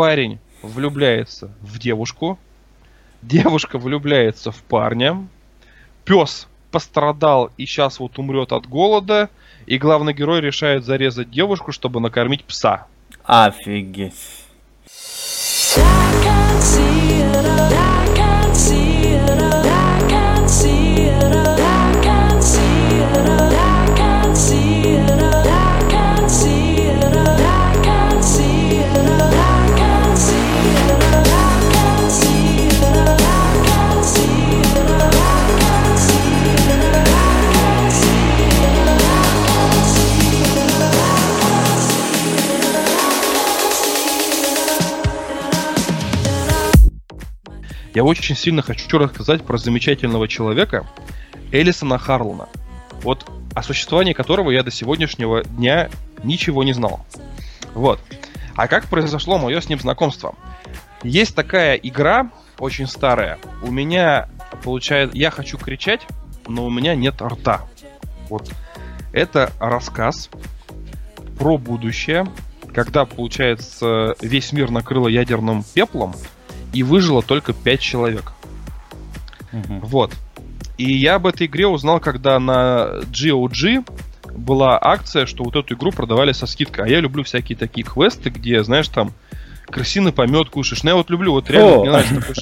парень влюбляется в девушку, девушка влюбляется в парня, пес пострадал и сейчас вот умрет от голода, и главный герой решает зарезать девушку, чтобы накормить пса. Офигеть. Я очень сильно хочу рассказать про замечательного человека Элисона Харлана. Вот о существовании которого я до сегодняшнего дня ничего не знал. Вот. А как произошло мое с ним знакомство? Есть такая игра, очень старая. У меня получается, я хочу кричать, но у меня нет рта. Вот. Это рассказ про будущее, когда, получается, весь мир накрыло ядерным пеплом, и выжило только 5 человек. Угу. Вот. И я об этой игре узнал, когда на GOG была акция, что вот эту игру продавали со скидкой. А я люблю всякие такие квесты, где, знаешь, там крысиный помет кушаешь. Ну, я вот люблю, вот реально, О! мне нравится такой...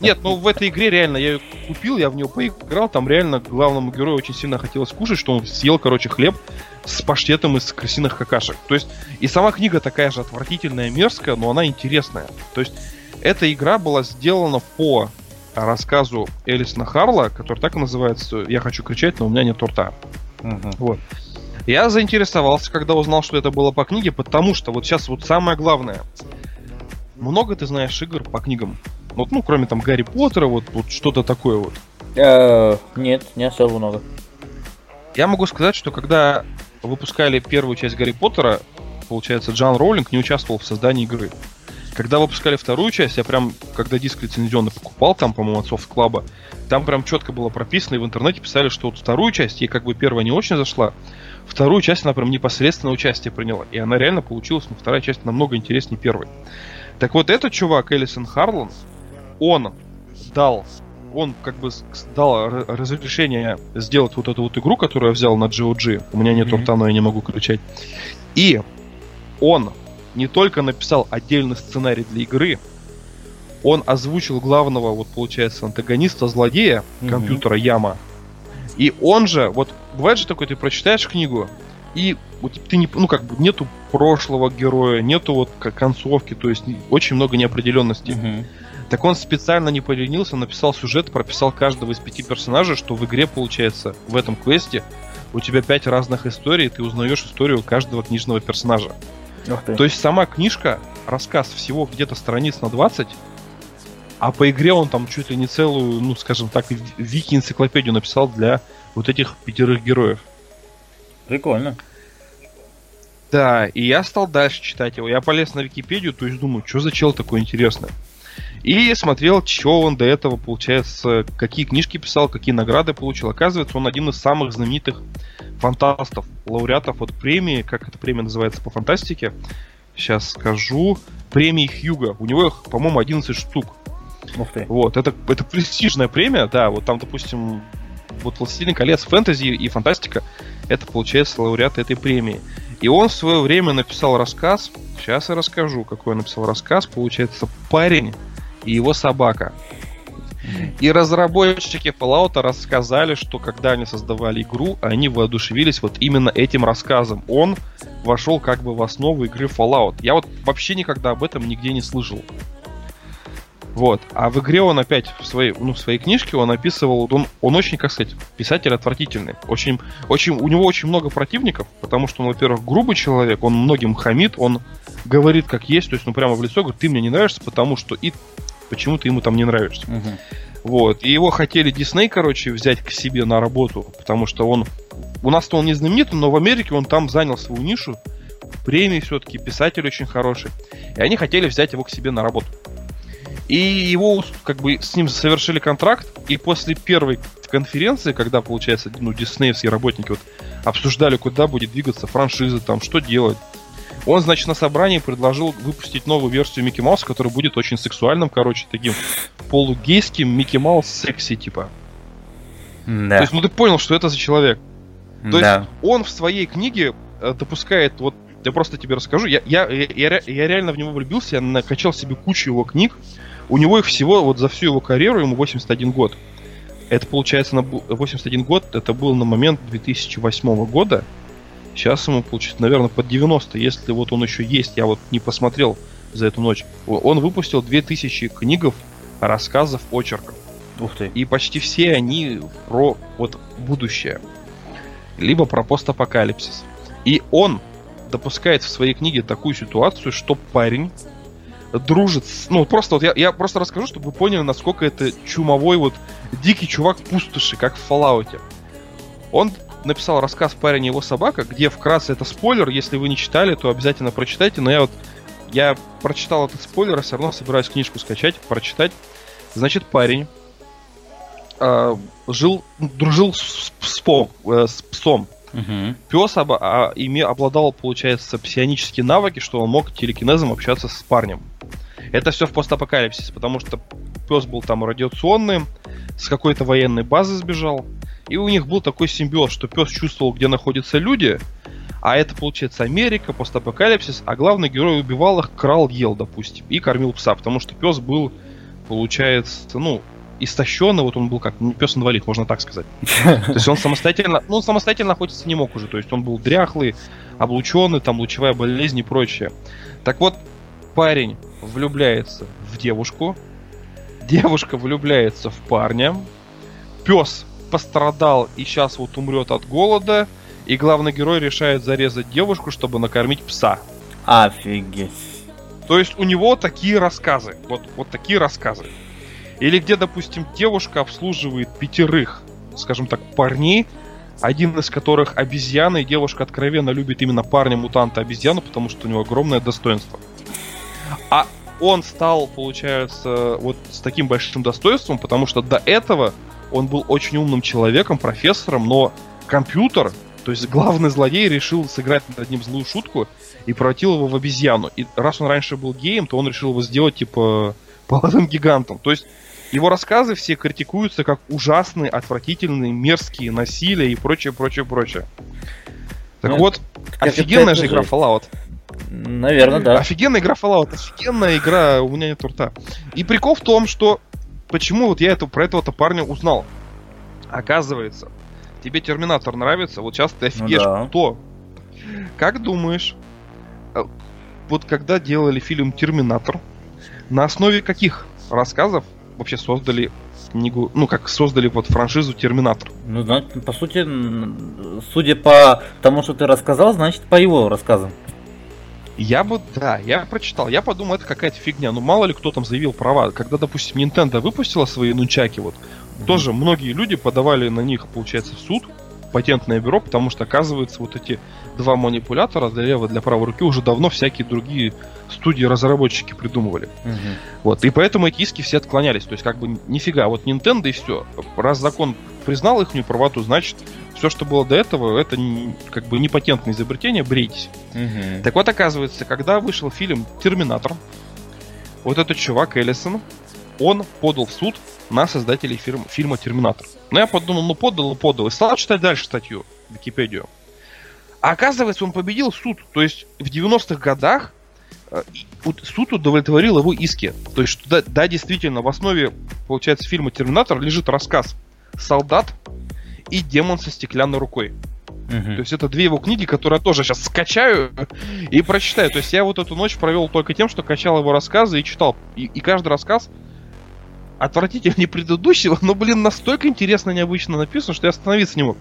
Нет, ну в этой игре реально я ее купил, я в нее поиграл, там реально главному герою очень сильно хотелось кушать, что он съел, короче, хлеб с паштетом из крысиных какашек. То есть, и сама книга такая же отвратительная, мерзкая, но она интересная. То есть, эта игра была сделана по рассказу Элисона Харла, который так и называется «Я хочу кричать, но у меня нет рта». Угу. Вот. Я заинтересовался, когда узнал, что это было по книге, потому что вот сейчас вот самое главное. Много ты знаешь игр по книгам? Вот, ну, кроме там Гарри Поттера, вот, вот что-то такое вот. Э, нет, не особо много. Я могу сказать, что когда выпускали первую часть Гарри Поттера, получается, Джон Роулинг не участвовал в создании игры. Когда выпускали вторую часть, я прям, когда диск лицензионный покупал, там, по-моему, от Soft Club, там прям четко было прописано, и в интернете писали, что вот вторую часть, ей как бы первая не очень зашла, вторую часть она прям непосредственно участие приняла. И она реально получилась, ну, вторая часть намного интереснее первой. Так вот, этот чувак, Элисон Харлан, он дал он как бы дал разрешение сделать вот эту вот игру, которую я взял на GOG. У меня нет mm-hmm. рта, но я не могу кричать. И он не только написал отдельный сценарий для игры, он озвучил главного, вот получается, антагониста, злодея, mm-hmm. компьютера Яма. И он же, вот бывает же такое, ты прочитаешь книгу, и вот ты не, ну как бы нету прошлого героя, нету вот концовки, то есть очень много неопределенности. Mm-hmm. Так он специально не поленился, написал сюжет, прописал каждого из пяти персонажей, что в игре получается в этом квесте у тебя пять разных историй, и ты узнаешь историю каждого книжного персонажа. То есть сама книжка, рассказ всего где-то страниц на 20, а по игре он там чуть ли не целую, ну, скажем так, вики-энциклопедию написал для вот этих пятерых героев. Прикольно. Да, и я стал дальше читать его. Я полез на Википедию, то есть думаю, что за чел такой интересный. И смотрел, что он до этого, получается, какие книжки писал, какие награды получил. Оказывается, он один из самых знаменитых фантастов, лауреатов от премии, как эта премия называется по фантастике. Сейчас скажу. Премии Хьюга. У него их, по-моему, 11 штук. Ух ты. Вот, это, это престижная премия, да, вот там, допустим, вот «Властелин колец», фэнтези и фантастика, это, получается, лауреат этой премии. И он в свое время написал рассказ, сейчас я расскажу, какой он написал рассказ, получается, «Парень и его собака». И разработчики Fallout рассказали, что когда они создавали игру, они воодушевились вот именно этим рассказом. Он вошел как бы в основу игры Fallout. Я вот вообще никогда об этом нигде не слышал. Вот. А в игре он опять в своей, ну, в своей книжке он описывал, он, он очень, как сказать, писатель отвратительный. Очень, очень, у него очень много противников, потому что он, во-первых, грубый человек, он многим хамит, он говорит как есть, то есть, ну, прямо в лицо говорит, ты мне не нравишься, потому что и почему ты ему там не нравишься. Угу. Вот. И его хотели Дисней, короче, взять к себе на работу, потому что он... У нас-то он не знаменит, но в Америке он там занял свою нишу. Премии все-таки, писатель очень хороший. И они хотели взять его к себе на работу. И его, как бы, с ним совершили контракт, и после первой конференции, когда, получается, ну, диснеевские работники вот обсуждали, куда будет двигаться франшиза, там, что делать, Он, значит, на собрании предложил выпустить новую версию Микки Мауса, которая будет очень сексуальным, короче, таким полугейским Микки Маус секси, типа. Да. То есть, ну ты понял, что это за человек. То да. есть он в своей книге э, допускает, вот я просто тебе расскажу, я, я, я, я, ре- я реально в него влюбился, я накачал себе кучу его книг. У него их всего, вот за всю его карьеру, ему 81 год. Это получается на бу- 81 год, это был на момент 2008 года. Сейчас ему получится, наверное, под 90, если вот он еще есть, я вот не посмотрел за эту ночь. Он выпустил 2000 книгов, рассказов, очерков. Ух ты. И почти все они про вот будущее. Либо про постапокалипсис. И он допускает в своей книге такую ситуацию, что парень дружит с... Ну, просто вот я, я просто расскажу, чтобы вы поняли, насколько это чумовой вот дикий чувак пустоши, как в Fallout. Он написал рассказ «Парень и его собака», где вкратце это спойлер, если вы не читали, то обязательно прочитайте, но я вот я прочитал этот спойлер, а все равно собираюсь книжку скачать, прочитать. Значит, парень а, жил, дружил с, с псом, э, с псом. Мгм. Пес оба, а, име, обладал, получается, псионические навыки, что он мог телекинезом общаться с парнем. Это все в постапокалипсисе, потому что пес был там радиационным, с какой-то военной базы сбежал. И у них был такой симбиоз, что пес чувствовал, где находятся люди, а это, получается, Америка, постапокалипсис, а главный герой убивал их, крал, ел, допустим, и кормил пса, потому что пес был, получается, ну, истощенный, вот он был как ну, пес инвалид, можно так сказать. То есть он самостоятельно, ну, он самостоятельно охотиться не мог уже, то есть он был дряхлый, облученный, там, лучевая болезнь и прочее. Так вот, парень влюбляется в девушку, девушка влюбляется в парня, пес пострадал и сейчас вот умрет от голода, и главный герой решает зарезать девушку, чтобы накормить пса. Офигеть. То есть у него такие рассказы. Вот, вот такие рассказы. Или где, допустим, девушка обслуживает пятерых, скажем так, парней, один из которых обезьяна, и девушка откровенно любит именно парня-мутанта обезьяну, потому что у него огромное достоинство. А он стал, получается, вот с таким большим достоинством, потому что до этого он был очень умным человеком, профессором, но компьютер, то есть главный злодей решил сыграть над ним злую шутку и превратил его в обезьяну. И раз он раньше был геем, то он решил его сделать, типа, половым гигантом. То есть его рассказы все критикуются как ужасные, отвратительные, мерзкие, насилие и прочее, прочее, прочее. Так Ну, вот, офигенная же игра. Fallout. Наверное, да. Офигенная игра Fallout, офигенная игра, у меня нет рта. И прикол в том, что почему вот я это, про этого-то парня узнал. Оказывается, тебе Терминатор нравится, вот сейчас ты офигеешь, да. кто? Как думаешь, э, вот когда делали фильм Терминатор, на основе каких рассказов вообще создали книгу, ну как создали вот франшизу Терминатор? Ну, значит, по сути, судя по тому, что ты рассказал, значит, по его рассказам. Я бы, да, я прочитал. Я подумал, это какая-то фигня. Ну, мало ли кто там заявил права. Когда, допустим, Nintendo выпустила свои нунчаки, вот, тоже многие люди подавали на них, получается, в суд, патентное бюро, потому что, оказывается, вот эти два манипулятора для левой, для правой руки уже давно всякие другие студии-разработчики придумывали. Мгм. Вот, и поэтому эти иски все отклонялись. То есть, как бы, нифига, вот Nintendo и все. Раз закон признал их правоту, значит, все, что было до этого, это н- как бы не патентное изобретение, брейтесь. Мгм. Так вот, оказывается, когда вышел фильм «Терминатор», вот этот чувак Эллисон, он подал в суд на создателей фирм- фильма «Терминатор». Ну, я подумал, ну, подал и подал. И стал читать дальше статью, Википедию. А оказывается, он победил суд. То есть, в 90-х годах э, суд удовлетворил его иски. То есть, да, да, действительно, в основе, получается, фильма «Терминатор» лежит рассказ «Солдат» и «Демон со стеклянной рукой». Мгм. То есть это две его книги, которые я тоже сейчас скачаю и прочитаю. То есть я вот эту ночь провел только тем, что качал его рассказы и читал. И, и каждый рассказ отвратительнее предыдущего, но, блин, настолько интересно и необычно написано, что я остановиться не мог.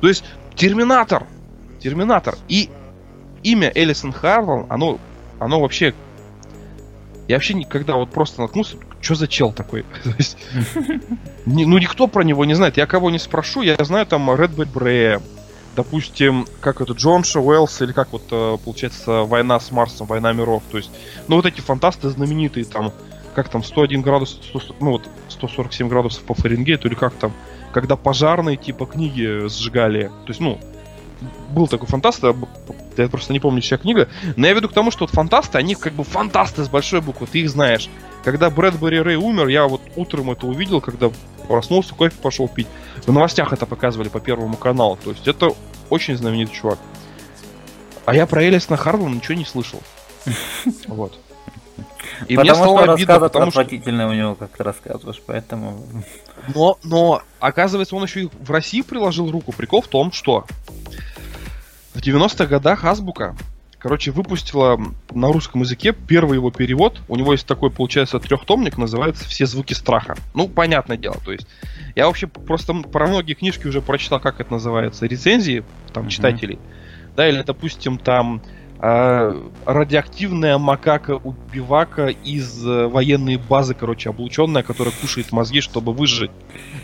То есть Терминатор. Терминатор. И имя Элисон Харлан, оно, оно вообще... Я вообще никогда вот просто наткнулся, что за чел такой? Ну никто про него не знает. Я кого не спрошу, я знаю там Red Bad Bray, допустим, как это, Джонша Уэллс, или как вот, э, получается, «Война с Марсом», «Война миров», то есть, ну, вот эти фантасты знаменитые, там, как там, 101 градус, 100 ну, вот, 147 градусов по Фаренгейту, или как там, когда пожарные, типа, книги сжигали, то есть, ну, был такой фантаст, б- я просто не помню, чья книга. Но я веду к тому, что вот фантасты, они как бы фантасты с большой буквы, ты их знаешь. Когда Брэдбери Рэй умер, я вот утром это увидел, когда проснулся, кофе пошел пить. В новостях это показывали по Первому каналу. То есть это очень знаменитый чувак. А я про Элисона Харлана ничего не слышал. Вот. И потому мне стало что обидно, потому что... у него, как ты рассказываешь, поэтому... Но, но, оказывается, он еще и в России приложил руку. Прикол в том, что в 90-х годах Азбука, короче, выпустила на русском языке первый его перевод. У него есть такой, получается, трехтомник, называется «Все звуки страха». Ну, понятное дело, то есть... Я вообще просто про многие книжки уже прочитал, как это называется, рецензии, там, mm-hmm. читателей. Да, или, допустим, там радиоактивная макака-убивака из э, военной базы, короче, облученная, которая кушает мозги, чтобы выжить.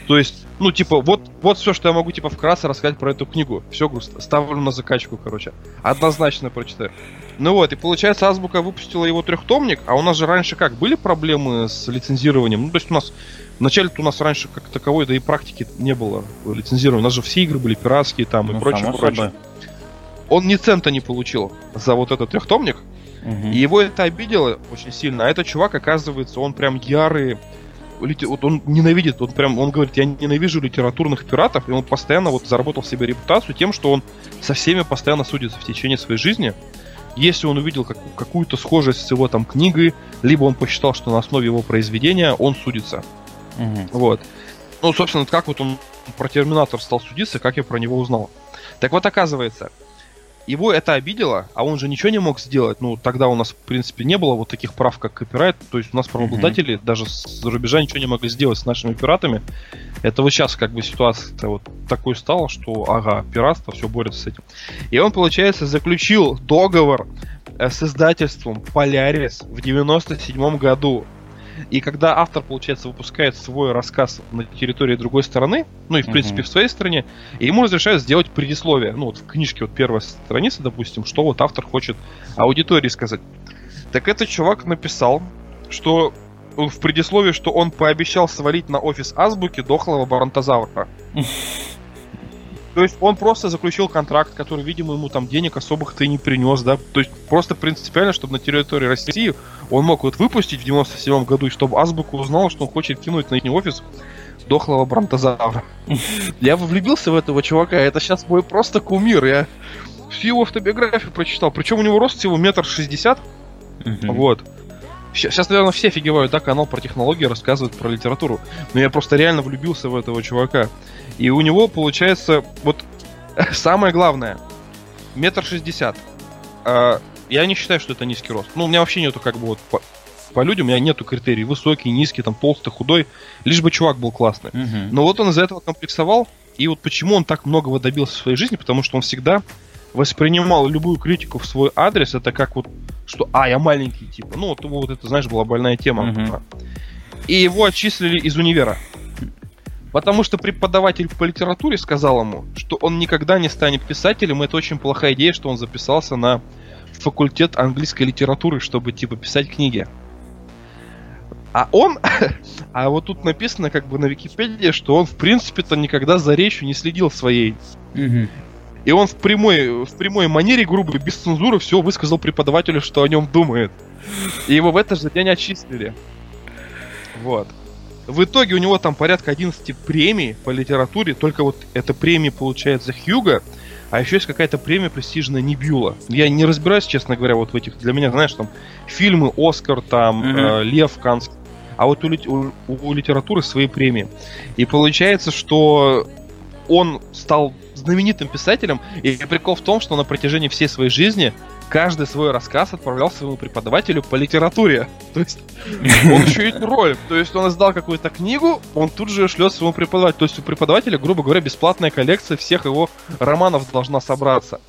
То есть, ну, типа, вот, вот все, что я могу, типа, вкратце рассказать про эту книгу. Все, грустно. Ставлю на закачку, короче. Однозначно прочитаю. Ну вот, и получается, Азбука выпустила его трехтомник, а у нас же раньше как, были проблемы с лицензированием? Ну, то есть у нас Вначале у нас раньше как таковой, да и практики не было лицензирования. У нас же все игры были пиратские там ну, и прочее, прочее. Собой он ни цента не получил за вот этот трехтомник. Угу. И его это обидело очень сильно. А этот чувак, оказывается, он прям ярый. Вот он ненавидит, он прям, он говорит, я ненавижу литературных пиратов, и он постоянно вот заработал себе репутацию тем, что он со всеми постоянно судится в течение своей жизни. Если он увидел как, какую-то схожесть с его там книгой, либо он посчитал, что на основе его произведения он судится. Угу. Вот. Ну, собственно, как вот он про Терминатор стал судиться, как я про него узнал. Так вот, оказывается, его это обидело, а он же ничего не мог сделать. Ну, тогда у нас, в принципе, не было вот таких прав, как копирайт. То есть у нас правообладатели mm-hmm. даже с рубежа ничего не могли сделать с нашими пиратами. Это вот сейчас как бы ситуация вот такой стала, что, ага, пиратство, все борется с этим. И он, получается, заключил договор э, с издательством Polaris в 97 году и когда автор, получается, выпускает свой рассказ на территории другой стороны, ну и, в принципе, в своей стране, ему разрешают сделать предисловие. Ну, вот в книжке вот первая страница, допустим, что вот автор хочет аудитории сказать. Так этот чувак написал, что в предисловии, что он пообещал свалить на офис азбуки дохлого барантозавра. То есть он просто заключил контракт, который, видимо, ему там денег особых-то и не принес, да. То есть просто принципиально, чтобы на территории России он мог вот выпустить в 97 году, и чтобы Азбука узнала, что он хочет кинуть на их офис дохлого бронтозавра. Я влюбился в этого чувака, это сейчас мой просто кумир. Я всю его автобиографию прочитал. Причем у него рост всего метр шестьдесят. Вот. Сейчас, наверное, все офигевают, да, канал про технологии рассказывает про литературу. Но я просто реально влюбился в этого чувака. И у него получается, вот самое главное, метр шестьдесят. А, я не считаю, что это низкий рост. Ну, у меня вообще нету как бы вот по, по людям, у меня нету критерий. Высокий, низкий, там, толстый, худой. Лишь бы чувак был классный. Угу. Но вот он из-за этого комплексовал. И вот почему он так многого добился в своей жизни, потому что он всегда воспринимал любую критику в свой адрес, это как вот, что, а, я маленький, типа. Ну, вот, вот это, знаешь, была больная тема. Угу. И его отчислили из универа. Потому что преподаватель по литературе сказал ему, что он никогда не станет писателем, и это очень плохая идея, что он записался на факультет английской литературы, чтобы, типа, писать книги. А он, а вот тут написано как бы на Википедии, что он в принципе-то никогда за речью не следил своей. Угу. И он в прямой, в прямой манере, грубо, без цензуры, все высказал преподавателю, что о нем думает. И его в этот же день отчислили. Вот. В итоге у него там порядка 11 премий по литературе, только вот эта премия получается Хьюга, а еще есть какая-то премия престижная Небюла. Я не разбираюсь, честно говоря, вот в этих. Для меня, знаешь, там фильмы Оскар, там mm-hmm. э, Лев Канский. А вот у, у, у литературы свои премии. И получается, что он стал знаменитым писателем, и прикол в том, что на протяжении всей своей жизни каждый свой рассказ отправлял своему преподавателю по литературе. То есть он еще и роль. То есть он издал какую-то книгу, он тут же шлет своему преподавателю. То есть у преподавателя, грубо говоря, бесплатная коллекция всех его романов должна собраться.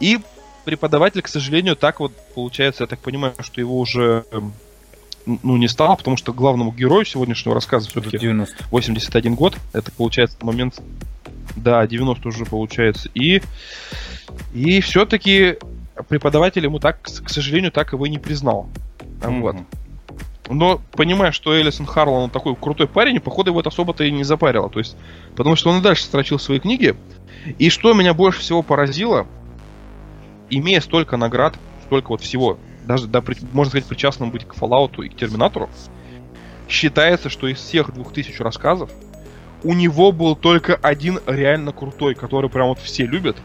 И преподаватель, к сожалению, так вот получается, я так понимаю, что его уже эм, ну, не стал, потому что главному герою сегодняшнего рассказа все-таки 81 год. Это получается момент да, 90 уже получается. И, и все-таки преподаватель ему так, к сожалению, так его и не признал. Mm-hmm. Вот. Но понимая, что Элисон Харлан он такой крутой парень, походу его это особо-то и не запарило. То есть, потому что он и дальше строчил свои книги. И что меня больше всего поразило, имея столько наград, столько вот всего, даже, да, можно сказать, причастным быть к Fallout и к Терминатору, считается, что из всех двух тысяч рассказов у него был только один реально крутой, который прям вот все любят.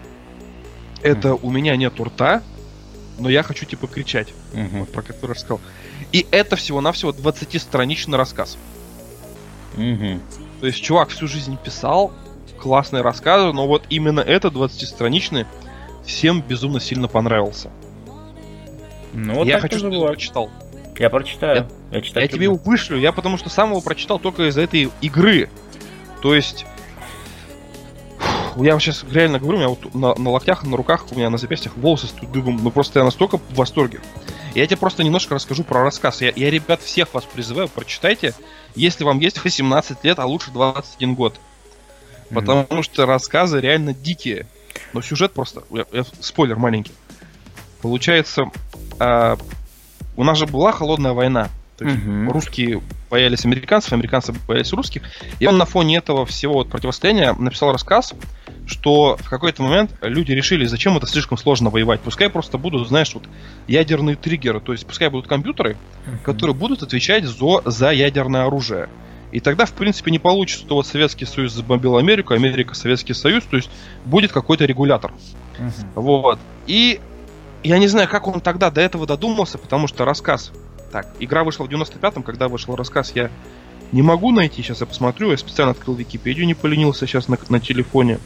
Это mm-hmm. у меня нет рта, но я хочу типа кричать, mm-hmm. вот, про который рассказал. И это всего-навсего 20-страничный рассказ. Mm-hmm. То есть чувак всю жизнь писал классные рассказы, но вот именно этот 20-страничный всем безумно сильно понравился. Ну, вот я хочу, чтобы ты прочитал. Я прочитаю. Я, я, я тебе его вышлю, я потому что сам его прочитал только из-за этой игры. То есть... Я сейчас реально говорю, у меня вот на, на локтях, на руках, у меня на запястьях волосы стоят дыбом. Ну просто я настолько в восторге. Я тебе просто немножко расскажу про рассказ. Я, я, ребят, всех вас призываю, прочитайте, если вам есть 18 лет, а лучше 21 год. Потому mm-hmm. что рассказы реально дикие. Но сюжет просто... Я, я, спойлер маленький. Получается, э, у нас же была холодная война. То есть угу. русские боялись американцев, американцы боялись русских. И он на фоне этого всего вот противостояния написал рассказ, что в какой-то момент люди решили, зачем это слишком сложно воевать. Пускай просто будут, знаешь, вот ядерные триггеры. То есть пускай будут компьютеры, угу. которые будут отвечать за, за ядерное оружие. И тогда, в принципе, не получится, что вот Советский Союз забомбил Америку, Америка Советский Союз, то есть будет какой-то регулятор. Угу. Вот. И я не знаю, как он тогда до этого додумался, потому что рассказ так, игра вышла в 95-м, когда вышел рассказ, я не могу найти, сейчас я посмотрю, я специально открыл Википедию, не поленился сейчас на, на телефоне.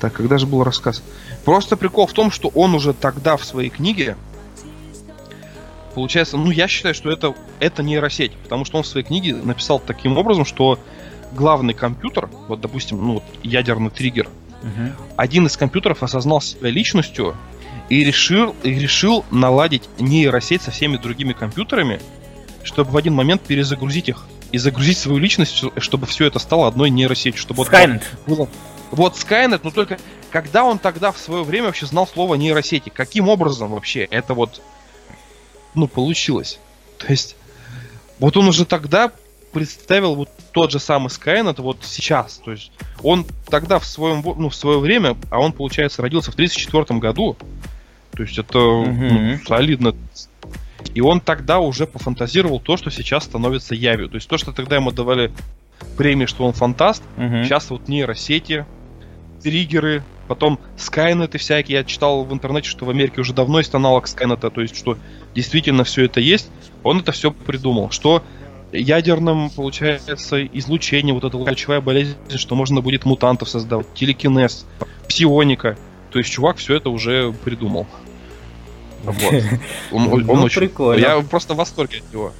Так, когда же был рассказ? Просто прикол в том, что он уже тогда в своей книге, получается, ну я считаю, что это, это нейросеть, потому что он в своей книге написал таким образом, что главный компьютер, вот допустим, ну ядерный триггер, угу. один из компьютеров осознал себя личностью и решил, и решил наладить нейросеть со всеми другими компьютерами, чтобы в один момент перезагрузить их и загрузить свою личность, чтобы все это стало одной нейросетью, чтобы Skynet. Было. Вот Skynet, но только когда он тогда в свое время вообще знал слово нейросети? Каким образом вообще это вот, ну, получилось? То есть, вот он уже тогда представил вот тот же самый Skynet вот сейчас. То есть, он тогда в своем, ну, в свое время, а он, получается, родился в 1934 году, то есть это угу. ну, солидно. И он тогда уже пофантазировал то, что сейчас становится явью. То есть то, что тогда ему давали премии, что он фантаст, угу. сейчас вот нейросети, триггеры, потом Скайнеты всякие. Я читал в интернете, что в Америке уже давно есть аналог Скайнета, то есть что действительно все это есть. Он это все придумал. Что ядерным, получается, излучение, вот эта лучевая болезнь, что можно будет мутантов создавать, телекинез, псионика. То есть чувак все это уже придумал. Вот. Он, он ну, очень... Прикольно. Я просто в восторге от него.